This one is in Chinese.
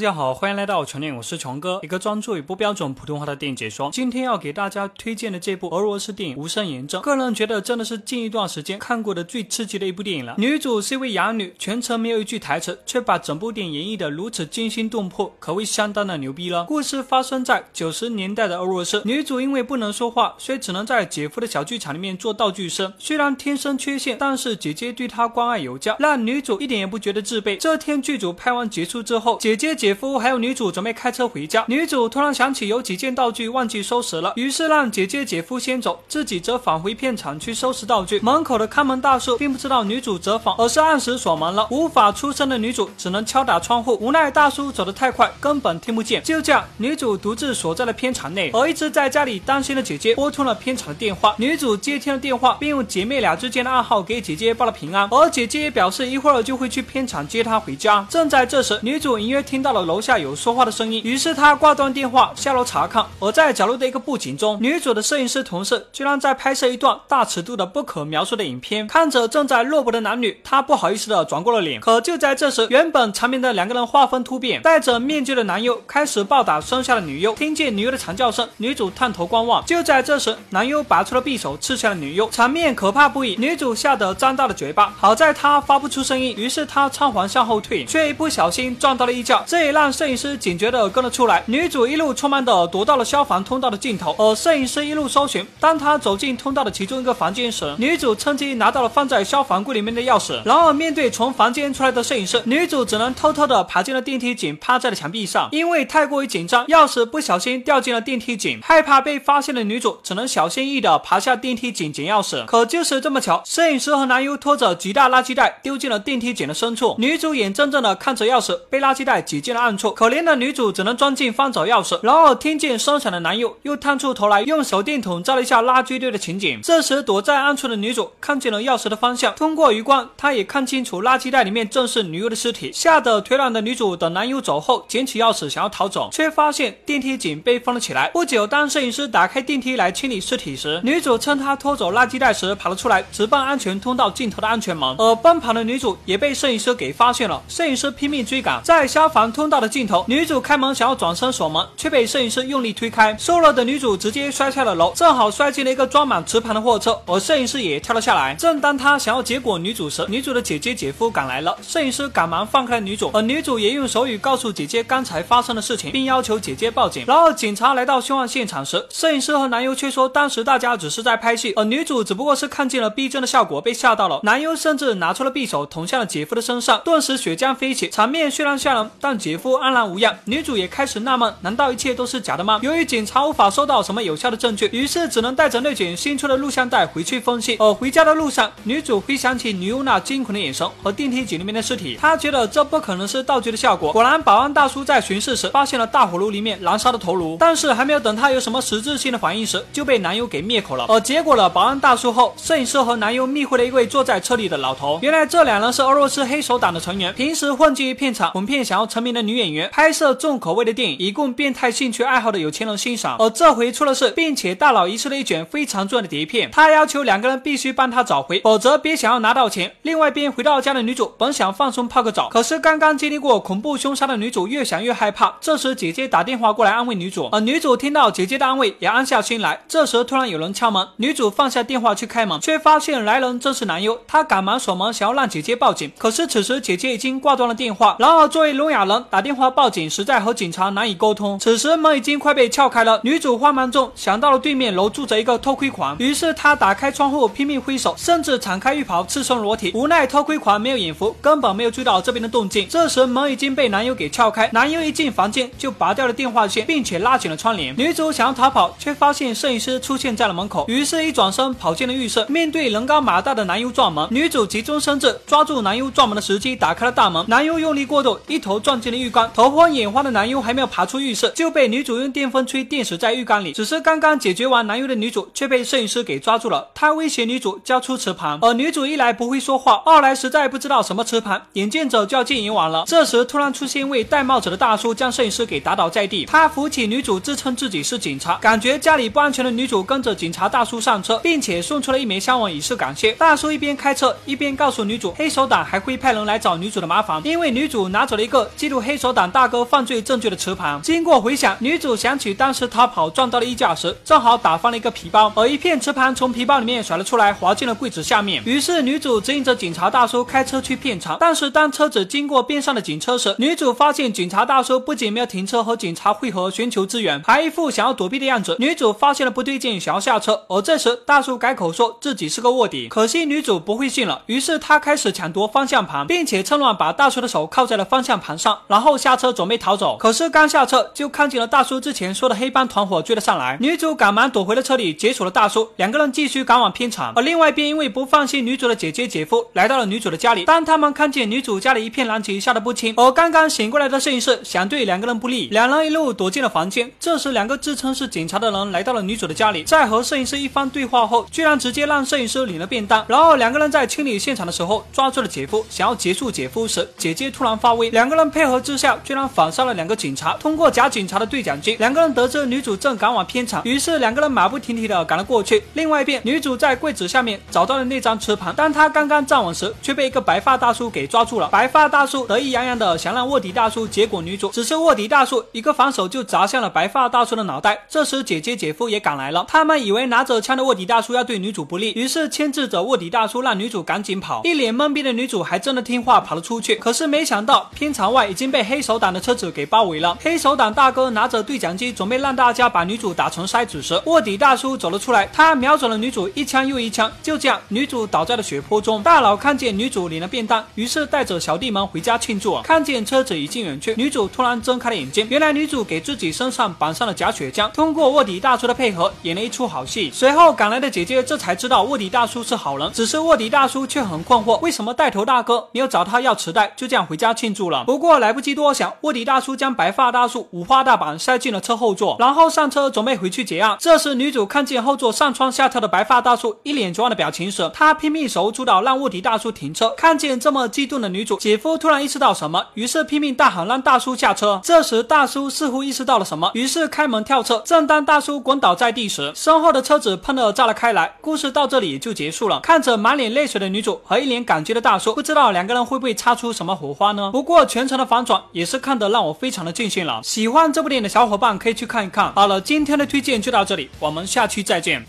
大家好，欢迎来到全电影，我是琼哥，一个专注于不标准普通话的电影解说。今天要给大家推荐的这部俄罗斯电影《无声炎症》，个人觉得真的是近一段时间看过的最刺激的一部电影了。女主是一位哑女，全程没有一句台词，却把整部电影演绎的如此惊心动魄，可谓相当的牛逼了。故事发生在九十年代的俄罗斯，女主因为不能说话，所以只能在姐夫的小剧场里面做道具生。虽然天生缺陷，但是姐姐对她关爱有加，让女主一点也不觉得自卑。这天剧组拍完结束之后，姐姐、姐姐夫还有女主。准备开车回家，女主突然想起有几件道具忘记收拾了，于是让姐姐姐夫先走，自己则返回片场去收拾道具。门口的看门大叔并不知道女主折返，而是按时锁门了。无法出声的女主只能敲打窗户，无奈大叔走得太快，根本听不见。就这样，女主独自锁在了片场内，而一直在家里担心的姐姐拨通了片场的电话。女主接听了电话，并用姐妹俩之间的暗号给姐姐报了平安，而姐姐也表示一会儿就会去片场接她回家。正在这时，女主隐约听到了楼下有说话。的声音，于是他挂断电话，下楼查看。而在角落的一个布景中，女主的摄影师同事居然在拍摄一段大尺度的不可描述的影片。看着正在落魄的男女，他不好意思的转过了脸。可就在这时，原本缠绵的两个人画风突变，戴着面具的男优开始暴打身下的女优。听见女优的惨叫声，女主探头观望。就在这时，男优拔出了匕首刺向了女优，场面可怕不已。女主吓得张大了嘴巴，好在她发不出声音，于是她仓皇向后退，却一不小心撞到了一架，这也让摄影师警。觉的跟了出来，女主一路匆忙的躲到了消防通道的尽头，而摄影师一路搜寻。当他走进通道的其中一个房间时，女主趁机拿到了放在消防柜里面的钥匙。然而面对从房间出来的摄影师，女主只能偷偷的爬进了电梯井，趴在了墙壁上。因为太过于紧张，钥匙不小心掉进了电梯井，害怕被发现的女主只能小心翼翼的爬下电梯井捡钥匙。可就是这么巧，摄影师和男优拖着极大垃圾袋丢进了电梯井的深处，女主眼睁睁的看着钥匙被垃圾袋挤进进了暗处，可怜的女。主只能钻进翻找钥匙，然而听见声响的男友又探出头来，用手电筒照了一下垃圾堆的情景。这时躲在暗处的女主看见了钥匙的方向，通过余光，她也看清楚垃圾袋里面正是女友的尸体。吓得腿软的女主等男友走后，捡起钥匙想要逃走，却发现电梯井被封了起来。不久，当摄影师打开电梯来清理尸体时，女主趁他拖走垃圾袋时跑了出来，直奔安全通道尽头的安全门。而奔跑的女主也被摄影师给发现了，摄影师拼命追赶，在消防通通道的尽头，女主。开门想要转身锁门，却被摄影师用力推开。瘦了的女主直接摔下了楼，正好摔进了一个装满瓷盘的货车，而摄影师也跳了下来。正当他想要结果女主时，女主的姐姐姐夫赶来了，摄影师赶忙放开了女主，而女主也用手语告诉姐姐刚才发生的事情，并要求姐姐报警。然而警察来到凶案现场时，摄影师和男优却说当时大家只是在拍戏，而女主只不过是看见了逼真的效果被吓到了。男优甚至拿出了匕首捅向了姐夫的身上，顿时血浆飞起，场面虽然吓人，但姐姐夫安然无恙。女主也开始纳闷，难道一切都是假的吗？由于警察无法收到什么有效的证据，于是只能带着内景新出的录像带回去分析。而回家的路上，女主回想起女友那惊恐的眼神和电梯井里面的尸体，她觉得这不可能是道具的效果。果然，保安大叔在巡视时发现了大火炉里面燃烧的头颅，但是还没有等他有什么实质性的反应时，就被男友给灭口了。而结果了保安大叔后，摄影师和男友密会了一位坐在车里的老头。原来这两人是俄罗斯黑手党的成员，平时混迹于片场，哄骗想要成名的女演员，拍摄重口味的电影。以供变态兴趣爱好的有钱人欣赏，而这回出了事，并且大佬遗失了一卷非常重要的碟片，他要求两个人必须帮他找回，否则别想要拿到钱。另外一边回到家的女主本想放松泡个澡，可是刚刚经历过恐怖凶杀的女主越想越害怕。这时姐姐打电话过来安慰女主，而女主听到姐姐的安慰也安下心来。这时突然有人敲门，女主放下电话去开门，却发现来人正是男优，她赶忙锁门想要让姐姐报警，可是此时姐姐已经挂断了电话。然而作为聋哑人，打电话报警实在和警察难以。沟通。此时门已经快被撬开了，女主慌忙中想到了对面楼住着一个偷窥狂，于是她打开窗户拼命挥手，甚至敞开浴袍赤身裸体。无奈偷窥狂没有眼福，根本没有注意到这边的动静。这时门已经被男友给撬开，男友一进房间就拔掉了电话线，并且拉紧了窗帘。女主想要逃跑，却发现摄影师出现在了门口，于是一转身跑进了浴室。面对人高马大的男友撞门，女主急中生智，抓住男友撞门的时机打开了大门。男友用力过度，一头撞进了浴缸，头昏眼花的男佣还没有爬。出浴室就被女主用电风吹电死在浴缸里。只是刚刚解决完男佣的女主却被摄影师给抓住了，他威胁女主交出瓷盘，而女主一来不会说话，二来实在不知道什么瓷盘，眼见着就要见阎王了。这时突然出现一位戴帽子的大叔，将摄影师给打倒在地。他扶起女主，自称自己是警察，感觉家里不安全的女主跟着警察大叔上车，并且送出了一枚香吻以示感谢。大叔一边开车一边告诉女主，黑手党还会派人来找女主的麻烦，因为女主拿走了一个记录黑黑手党大哥犯罪证据的磁盘。经过回想，女主想起当时逃跑撞到了衣架时，正好打翻了一个皮包，而一片磁盘从皮包里面甩了出来，滑进了柜子下面。于是女主指引着警察大叔开车去片场，但是当车子经过边上的警车时，女主发现警察大叔不仅没有停车和警察汇合寻求支援，还一副想要躲避的样子。女主发现了不对劲，想要下车，而这时大叔改口说自己是个卧底，可惜女主不会信了，于是她开始抢夺方向盘，并且趁乱把大叔的手铐在了方向盘上，然后然后下车准备逃走。可是刚下车就看见了大叔之前说的黑帮团伙追了上来，女主赶忙躲回了车里解锁了大叔，两个人继续赶往片场。而另外一边因为不放心女主的姐姐姐夫，来到了女主的家里。当他们看见女主家里一片狼藉，吓得不轻。而刚刚醒过来的摄影师想对两个人不利，两人一路躲进了房间。这时两个自称是警察的人来到了女主的家里，在和摄影师一番对话后，居然直接让摄影师领了便当。然后两个人在清理现场的时候抓住了姐夫，想要结束姐夫时，姐姐突然发威，两个人配合之下，居然反杀了两个警察。通过假警察的对讲机，两个人得知女主正赶往片场，于是两个人马不停蹄的赶了过去。另外一边，女主在柜子下面找到了那张磁盘，当她刚刚站稳时，却被一个白发大叔给抓住了。白发大叔得意洋洋的想让卧底大叔结果女主，只是卧底大叔一个反手就砸向了白发大叔的脑袋。这时姐姐姐夫也赶来了，他们以为拿着枪的卧底大叔要对女主不利，于是牵制着卧底大叔让女主赶紧跑。一脸懵逼的女主还真的听话跑了出去，可是没想到片场外已经被黑手党的车子给包围了。黑手党大哥拿着对讲机准备让大家把女主打成筛子时，卧底大叔走了出来，他瞄准了女主一枪又一枪，就这样女主倒在了血泊中。大佬看见女主领了便当，于是带着小弟们回家庆祝。看见车子已经远去，女主突然睁开了眼睛，原来女主给自己身上绑上了假血浆，通过卧底大叔的配合演了一出好戏。随后赶来的姐姐这才知道卧底大叔是好人，只是卧底大叔却很困惑，为什么带头大哥没有找他要磁带，就这样回家庆祝了。不过来不及多想，卧底大叔将白发大叔五花大绑塞进了车后座，然后上车准备回去结案。这时女主看见后座上蹿下跳的白发大叔一脸绝望的表情时，她拼命手舞足蹈让卧底大叔停车。看见这么激动的女主，姐夫突然意识到什么，于是拼命大喊让大叔下车。这时大叔似乎意识到了什么，于是开门跳车。正当大叔滚倒在地时，身后的车子砰的炸了开来。故事到这里就结束了。看着满脸泪水的女主和一脸感激的大叔，不知道两个人会不会擦出什么火花呢？不过全程的房也是看得让我非常的尽兴了。喜欢这部电影的小伙伴可以去看一看。好了，今天的推荐就到这里，我们下期再见。